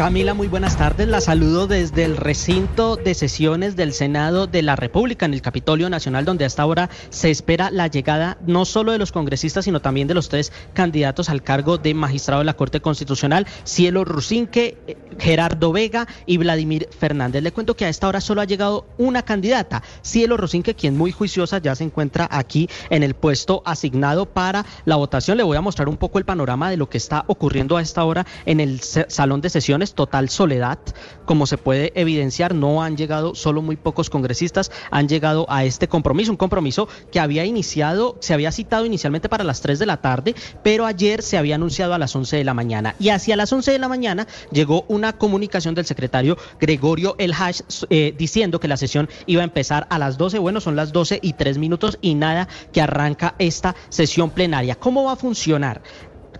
Camila, muy buenas tardes. La saludo desde el recinto de sesiones del Senado de la República en el Capitolio Nacional, donde hasta ahora se espera la llegada no solo de los congresistas, sino también de los tres candidatos al cargo de magistrado de la Corte Constitucional, Cielo Rusinque, eh, Gerardo Vega y Vladimir Fernández. Le cuento que a esta hora solo ha llegado una candidata, Cielo Rusinque, quien muy juiciosa ya se encuentra aquí en el puesto asignado para la votación. Le voy a mostrar un poco el panorama de lo que está ocurriendo a esta hora en el salón de sesiones total soledad. Como se puede evidenciar, no han llegado solo muy pocos congresistas, han llegado a este compromiso, un compromiso que había iniciado, se había citado inicialmente para las 3 de la tarde, pero ayer se había anunciado a las 11 de la mañana. Y hacia las 11 de la mañana llegó una comunicación del secretario Gregorio El Hash eh, diciendo que la sesión iba a empezar a las 12. Bueno, son las 12 y 3 minutos y nada que arranca esta sesión plenaria. ¿Cómo va a funcionar?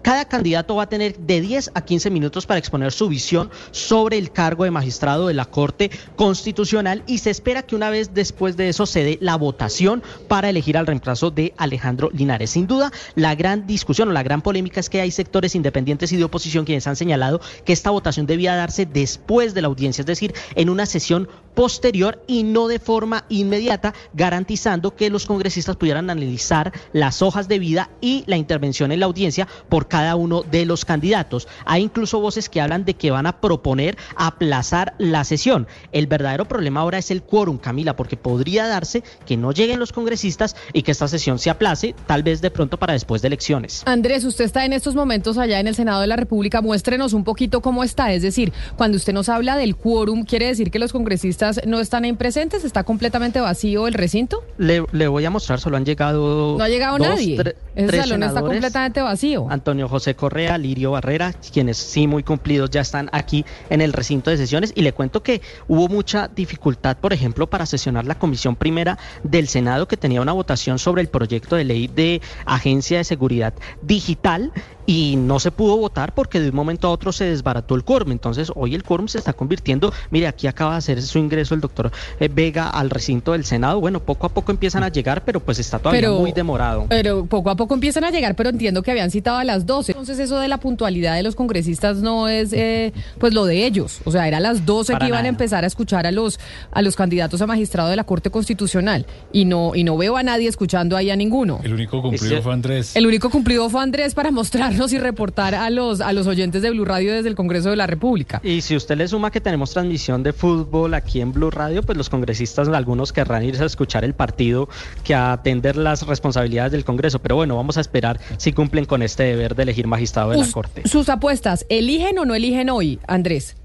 Cada candidato va a tener de 10 a 15 minutos para exponer su visión sobre el cargo de magistrado de la Corte Constitucional y se espera que una vez después de eso se dé la votación para elegir al reemplazo de Alejandro Linares. Sin duda, la gran discusión o la gran polémica es que hay sectores independientes y de oposición quienes han señalado que esta votación debía darse después de la audiencia, es decir, en una sesión posterior y no de forma inmediata, garantizando que los congresistas pudieran analizar las hojas de vida y la intervención en la audiencia por cada uno de los candidatos. Hay incluso voces que hablan de que van a proponer aplazar la sesión. El verdadero problema ahora es el quórum, Camila, porque podría darse que no lleguen los congresistas y que esta sesión se aplace, tal vez de pronto para después de elecciones. Andrés, usted está en estos momentos allá en el Senado de la República. Muéstrenos un poquito cómo está. Es decir, cuando usted nos habla del quórum, ¿quiere decir que los congresistas no están ahí presentes? ¿Está completamente vacío el recinto? Le, voy a mostrar, solo han llegado. No ha llegado nadie. Ese salón está completamente vacío. Antonio José Correa, Lirio Barrera, quienes sí muy cumplidos ya están aquí en el recinto de sesiones. Y le cuento que hubo mucha dificultad, por ejemplo, para sesionar la comisión primera del Senado que tenía una votación sobre el proyecto de ley de Agencia de Seguridad Digital y no se pudo votar porque de un momento a otro se desbarató el quórum. Entonces hoy el quórum se está convirtiendo, mire, aquí acaba de hacer su ingreso el doctor eh, Vega al recinto del Senado. Bueno, poco a poco empiezan a llegar, pero pues está todavía muy demorado. Pero poco a poco empiezan a llegar, pero entiendo que habían citado a las 12. Entonces eso de la puntualidad de los congresistas no es eh, pues lo de ellos. O sea, era a las 12 que iban a empezar a escuchar a los, a los candidatos a magistrado de la Corte Constitucional. Y no, y no veo a nadie escuchando ahí a ninguno. El único cumplido fue Andrés. El único cumplido fue Andrés para mostrar y reportar a los, a los oyentes de Blue Radio desde el Congreso de la República. Y si usted le suma que tenemos transmisión de fútbol aquí en Blue Radio, pues los congresistas, algunos querrán irse a escuchar el partido que a atender las responsabilidades del Congreso. Pero bueno, vamos a esperar si cumplen con este deber de elegir magistrado de la Corte. Sus apuestas, ¿eligen o no eligen hoy, Andrés?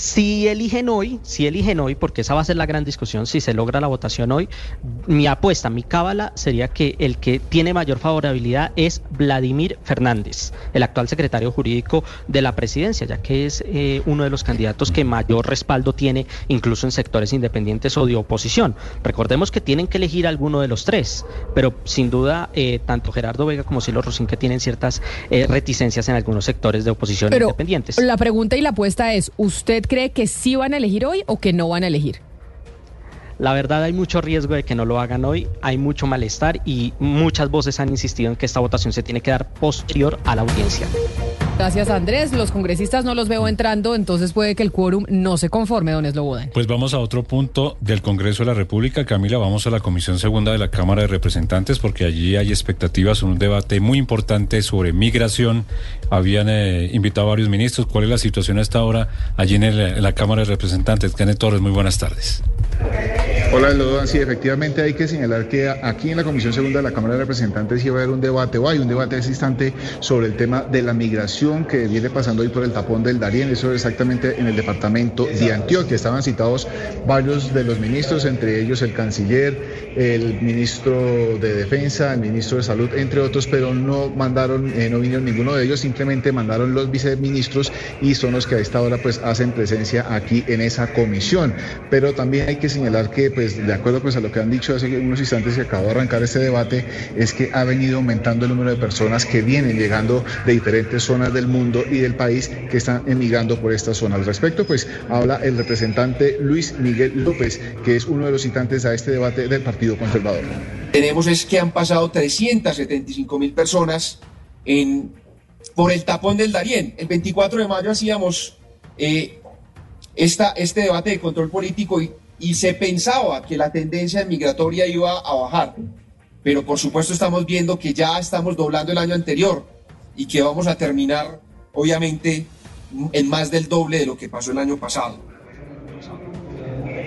Si eligen hoy, si eligen hoy, porque esa va a ser la gran discusión, si se logra la votación hoy, mi apuesta, mi cábala sería que el que tiene mayor favorabilidad es Vladimir Fernández, el actual secretario jurídico de la presidencia, ya que es eh, uno de los candidatos que mayor respaldo tiene, incluso en sectores independientes o de oposición. Recordemos que tienen que elegir alguno de los tres, pero sin duda eh, tanto Gerardo Vega como Silo Rosín que tienen ciertas eh, reticencias en algunos sectores de oposición independientes. La pregunta y la apuesta es, ¿usted cree que sí van a elegir hoy o que no van a elegir? La verdad hay mucho riesgo de que no lo hagan hoy, hay mucho malestar y muchas voces han insistido en que esta votación se tiene que dar posterior a la audiencia. Gracias, Andrés. Los congresistas no los veo entrando, entonces puede que el quórum no se conforme, don Eslobodan. Pues vamos a otro punto del Congreso de la República. Camila, vamos a la Comisión Segunda de la Cámara de Representantes porque allí hay expectativas, un debate muy importante sobre migración. Habían eh, invitado a varios ministros. ¿Cuál es la situación hasta ahora allí en, en la Cámara de Representantes? Kenneth Torres, muy buenas tardes. Hola, Lodan. Sí, efectivamente hay que señalar que aquí en la Comisión Segunda de la Cámara de Representantes iba a haber un debate, o hay un debate existente sobre el tema de la migración que viene pasando hoy por el tapón del Darién, eso exactamente en el departamento de Antioquia. Estaban citados varios de los ministros, entre ellos el canciller, el ministro de Defensa, el ministro de Salud, entre otros, pero no mandaron, eh, no vinieron ninguno de ellos, simplemente mandaron los viceministros y son los que a esta hora pues hacen presencia aquí en esa comisión. Pero también hay que señalar que pues de acuerdo pues a lo que han dicho hace unos instantes que acabó de arrancar este debate, es que ha venido aumentando el número de personas que vienen llegando de diferentes zonas del mundo y del país que están emigrando por esta zona. Al respecto, pues habla el representante Luis Miguel López, que es uno de los citantes a este debate del Partido Conservador. Tenemos es que han pasado 375 mil personas en, por el tapón del Darién. El 24 de mayo hacíamos eh, esta, este debate de control político y, y se pensaba que la tendencia migratoria iba a bajar. Pero por supuesto estamos viendo que ya estamos doblando el año anterior y que vamos a terminar, obviamente, en más del doble de lo que pasó el año pasado.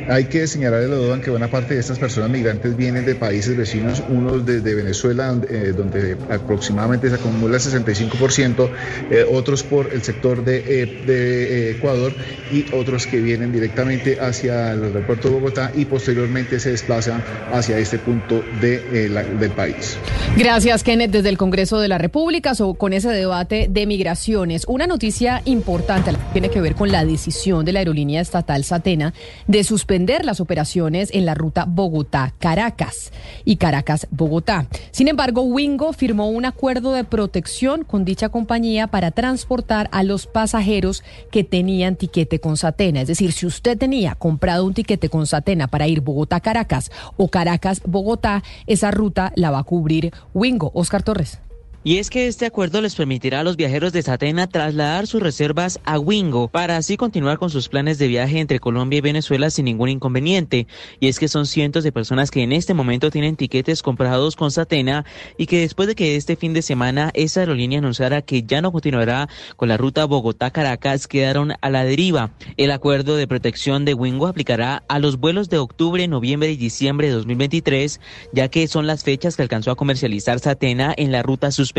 Hay que señalar, Lodoban, que buena parte de estas personas migrantes vienen de países vecinos, unos desde Venezuela, donde, eh, aproximadamente se acumula el 65%, eh, otros por el sector de, eh, Ecuador y otros que vienen directamente hacia el aeropuerto de Bogotá y posteriormente se desplazan hacia este punto de, del país. Gracias, Kenneth, desde el Congreso de la República con ese debate de migraciones. Una noticia importante tiene que ver con la decisión de la aerolínea estatal Satena de suspender las operaciones en la ruta Bogotá-Caracas y Caracas-Bogotá. Sin embargo, Wingo firmó un acuerdo de protección con dicha compañía para transportar a los pasajeros que tenían tiquete con Satena. Es decir, si usted tenía comprado un tiquete con Satena para ir Bogotá-Caracas o Caracas-Bogotá, esa ruta la va a cubrir Wingo. Oscar Torres. Y es que este acuerdo les permitirá a los viajeros de Satena trasladar sus reservas a Wingo para así continuar con sus planes de viaje entre Colombia y Venezuela sin ningún inconveniente. Y es que son cientos de personas que en este momento tienen tiquetes comprados con Satena y que después de que este fin de semana esa aerolínea anunciara que ya no continuará con la ruta Bogotá-Caracas quedaron a la deriva. El acuerdo de protección de Wingo aplicará a los vuelos de octubre, noviembre y diciembre de 2023, ya que son las fechas que alcanzó a comercializar Satena en la ruta sus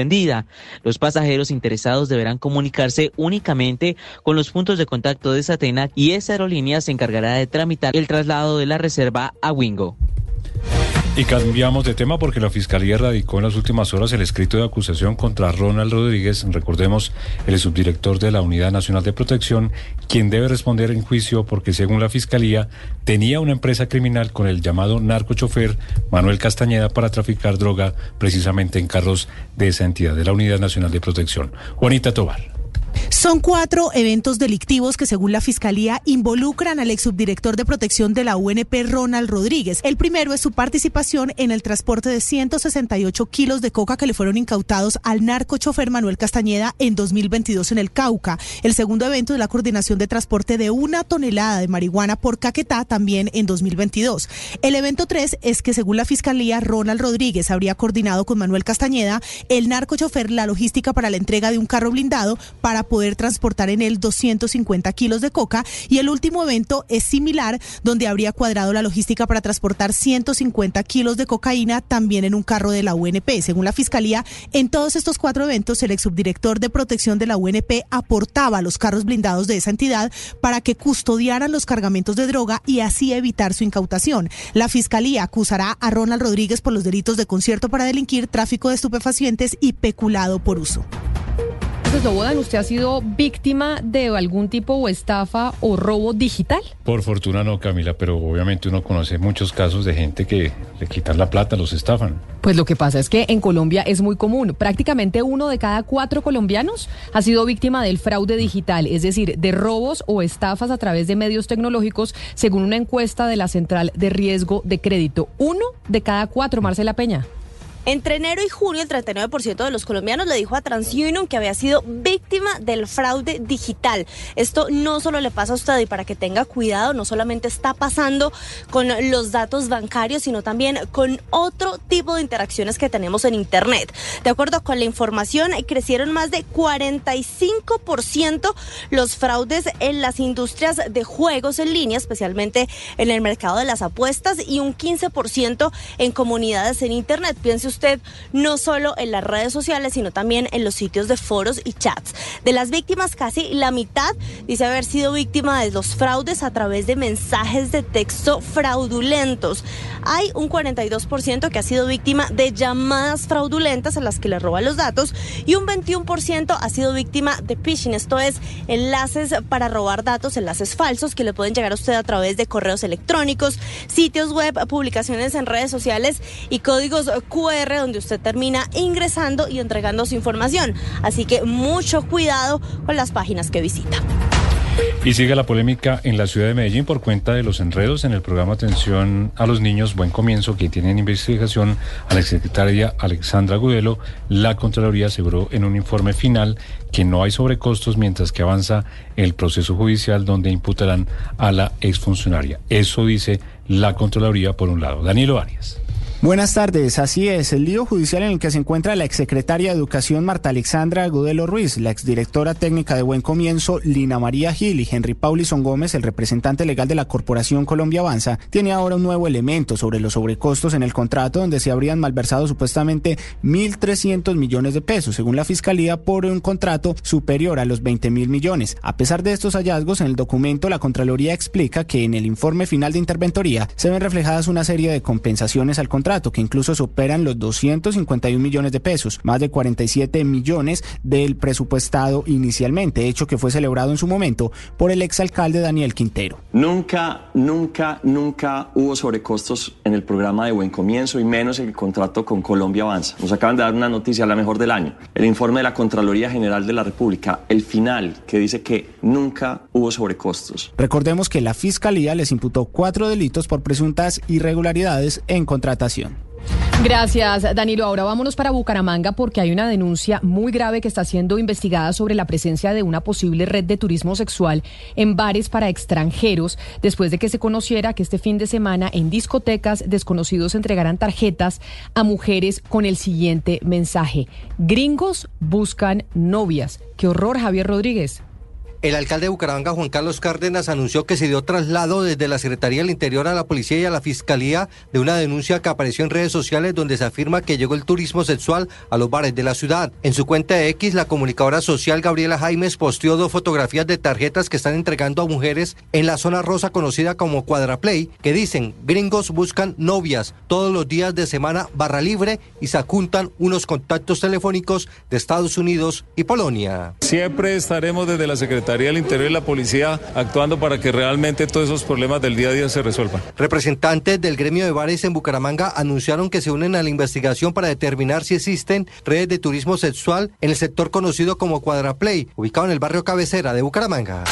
los pasajeros interesados deberán comunicarse únicamente con los puntos de contacto de Satena y esa aerolínea se encargará de tramitar el traslado de la reserva a Wingo. Y cambiamos de tema porque la Fiscalía radicó en las últimas horas el escrito de acusación contra Ronald Rodríguez, recordemos, el subdirector de la Unidad Nacional de Protección, quien debe responder en juicio porque según la Fiscalía tenía una empresa criminal con el llamado narcochofer Manuel Castañeda para traficar droga precisamente en carros de esa entidad, de la Unidad Nacional de Protección. Juanita Tobar. Son cuatro eventos delictivos que, según la Fiscalía, involucran al ex subdirector de protección de la UNP, Ronald Rodríguez. El primero es su participación en el transporte de 168 kilos de coca que le fueron incautados al narcochofer Manuel Castañeda en 2022 en el Cauca. El segundo evento es la coordinación de transporte de una tonelada de marihuana por Caquetá también en 2022. El evento tres es que, según la Fiscalía, Ronald Rodríguez habría coordinado con Manuel Castañeda el narcochofer la logística para la entrega de un carro blindado para poder transportar en él 250 kilos de coca. Y el último evento es similar, donde habría cuadrado la logística para transportar 150 kilos de cocaína también en un carro de la UNP. Según la Fiscalía, en todos estos cuatro eventos, el exsubdirector de protección de la UNP aportaba los carros blindados de esa entidad para que custodiaran los cargamentos de droga y así evitar su incautación. La Fiscalía acusará a Ronald Rodríguez por los delitos de concierto para delinquir, tráfico de estupefacientes y peculado por uso. Slobodan, ¿usted ha sido víctima de algún tipo o estafa o robo digital? Por fortuna no, Camila, pero obviamente uno conoce muchos casos de gente que le quitan la plata, los estafan. Pues lo que pasa es que en Colombia es muy común. Prácticamente uno de cada cuatro colombianos ha sido víctima del fraude digital, es decir, de robos o estafas a través de medios tecnológicos, según una encuesta de la Central de Riesgo de Crédito. Uno de cada cuatro, Marcela Peña. Entre enero y junio, el 39% de los colombianos le dijo a TransUnion que había sido víctima del fraude digital. Esto no solo le pasa a usted y para que tenga cuidado, no solamente está pasando con los datos bancarios, sino también con otro tipo de interacciones que tenemos en Internet. De acuerdo con la información, crecieron más de 45% los fraudes en las industrias de juegos en línea, especialmente en el mercado de las apuestas, y un 15% en comunidades en Internet. Piense usted no solo en las redes sociales, sino también en los sitios de foros y chats. De las víctimas, casi la mitad dice haber sido víctima de los fraudes a través de mensajes de texto fraudulentos. Hay un 42% que ha sido víctima de llamadas fraudulentas a las que le roban los datos y un 21% ha sido víctima de phishing, esto es enlaces para robar datos, enlaces falsos que le pueden llegar a usted a través de correos electrónicos, sitios web, publicaciones en redes sociales y códigos QR donde usted termina ingresando y entregando su información. Así que mucho cuidado con las páginas que visita. Y sigue la polémica en la ciudad de Medellín por cuenta de los enredos en el programa Atención a los Niños Buen Comienzo que tiene en investigación a la secretaria Alexandra Gudelo. La Contraloría aseguró en un informe final que no hay sobrecostos mientras que avanza el proceso judicial donde imputarán a la exfuncionaria. Eso dice la Contraloría por un lado. Danilo Arias. Buenas tardes, así es, el lío judicial en el que se encuentra la exsecretaria de Educación Marta Alexandra Gudelo Ruiz, la exdirectora técnica de Buen Comienzo Lina María Gil y Henry Paulison Gómez, el representante legal de la Corporación Colombia Avanza, tiene ahora un nuevo elemento sobre los sobrecostos en el contrato donde se habrían malversado supuestamente 1.300 millones de pesos, según la Fiscalía, por un contrato superior a los 20 mil millones. A pesar de estos hallazgos, en el documento la Contraloría explica que en el informe final de interventoría se ven reflejadas una serie de compensaciones al contrato que incluso superan los 251 millones de pesos, más de 47 millones del presupuestado inicialmente, hecho que fue celebrado en su momento por el exalcalde Daniel Quintero. Nunca, nunca, nunca hubo sobrecostos en el programa de Buen Comienzo y menos en el contrato con Colombia Avanza. Nos acaban de dar una noticia, la mejor del año. El informe de la Contraloría General de la República, el final, que dice que nunca hubo sobrecostos. Recordemos que la Fiscalía les imputó cuatro delitos por presuntas irregularidades en contratación. Gracias, Danilo. Ahora vámonos para Bucaramanga porque hay una denuncia muy grave que está siendo investigada sobre la presencia de una posible red de turismo sexual en bares para extranjeros, después de que se conociera que este fin de semana en discotecas desconocidos entregarán tarjetas a mujeres con el siguiente mensaje. Gringos buscan novias. Qué horror, Javier Rodríguez. El alcalde de Bucaramanga, Juan Carlos Cárdenas, anunció que se dio traslado desde la Secretaría del Interior a la Policía y a la Fiscalía de una denuncia que apareció en redes sociales donde se afirma que llegó el turismo sexual a los bares de la ciudad. En su cuenta de X, la comunicadora social Gabriela Jaimes posteó dos fotografías de tarjetas que están entregando a mujeres en la zona rosa conocida como Cuadraplay, que dicen, gringos buscan novias todos los días de semana barra libre y se apuntan unos contactos telefónicos de Estados Unidos y Polonia. Siempre estaremos desde la Secretaría del Interior y la Policía actuando para que realmente todos esos problemas del día a día se resuelvan. Representantes del gremio de bares en Bucaramanga anunciaron que se unen a la investigación para determinar si existen redes de turismo sexual en el sector conocido como Cuadraplay, ubicado en el barrio Cabecera de Bucaramanga.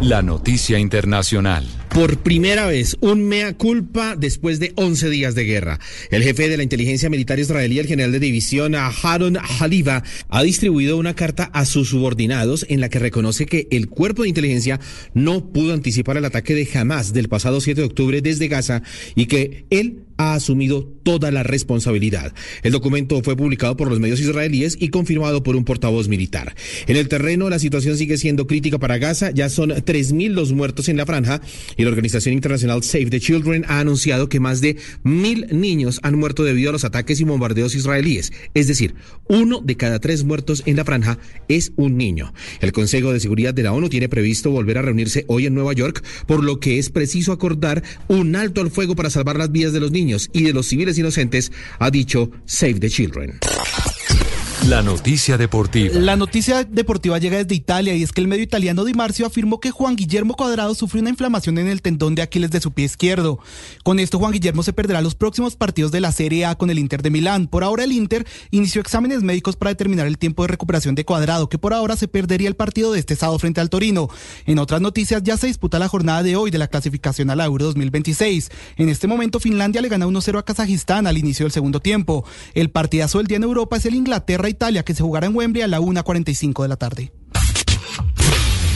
La noticia internacional. Por primera vez, un mea culpa después de 11 días de guerra. El jefe de la inteligencia militar israelí, el general de división Haron Haliva, ha distribuido una carta a sus subordinados en la que reconoce que el cuerpo de inteligencia no pudo anticipar el ataque de Hamas del pasado 7 de octubre desde Gaza y que él ha asumido toda la responsabilidad. El documento fue publicado por los medios israelíes y confirmado por un portavoz militar. En el terreno, la situación sigue siendo crítica para Gaza. Ya son 3.000 los muertos en la franja y la organización internacional Save the Children ha anunciado que más de mil niños han muerto debido a los ataques y bombardeos israelíes. Es decir, uno de cada tres muertos en la franja es un niño. El Consejo de Seguridad de la ONU tiene previsto volver a reunirse hoy en Nueva York, por lo que es preciso acordar un alto al fuego para salvar las vidas de los niños y de los civiles inocentes, ha dicho Save the Children. La noticia deportiva. La noticia deportiva llega desde Italia y es que el medio italiano Di Marcio afirmó que Juan Guillermo Cuadrado sufrió una inflamación en el tendón de Aquiles de su pie izquierdo. Con esto Juan Guillermo se perderá los próximos partidos de la Serie A con el Inter de Milán. Por ahora el Inter inició exámenes médicos para determinar el tiempo de recuperación de Cuadrado, que por ahora se perdería el partido de este sábado frente al Torino. En otras noticias ya se disputa la jornada de hoy de la clasificación a la Euro 2026. En este momento Finlandia le gana 1-0 a Kazajistán al inicio del segundo tiempo. El partidazo del día en Europa es el Inglaterra Italia, que se jugará en Wembley a la 1.45 de la tarde.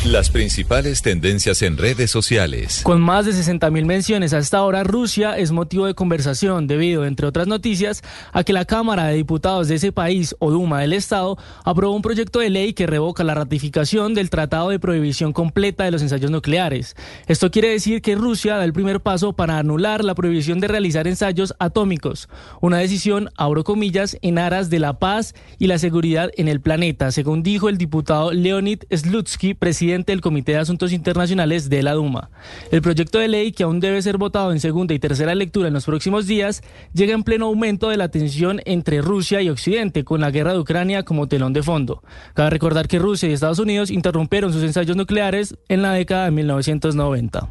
Las principales tendencias en redes sociales. Con más de 60.000 menciones hasta ahora, Rusia es motivo de conversación debido, entre otras noticias, a que la Cámara de Diputados de ese país, o Duma del Estado, aprobó un proyecto de ley que revoca la ratificación del Tratado de Prohibición Completa de los Ensayos Nucleares. Esto quiere decir que Rusia da el primer paso para anular la prohibición de realizar ensayos atómicos, una decisión, abro comillas, en aras de la paz y la seguridad en el planeta, según dijo el diputado Leonid Slutsky, presidente Comité de Asuntos Internacionales de la Duma. El proyecto de ley, que aún debe ser votado en segunda y tercera lectura en los próximos días, llega en pleno aumento de la tensión entre Rusia y Occidente, con la guerra de Ucrania como telón de fondo. Cabe recordar que Rusia y Estados Unidos interrumpieron sus ensayos nucleares en la década de 1990.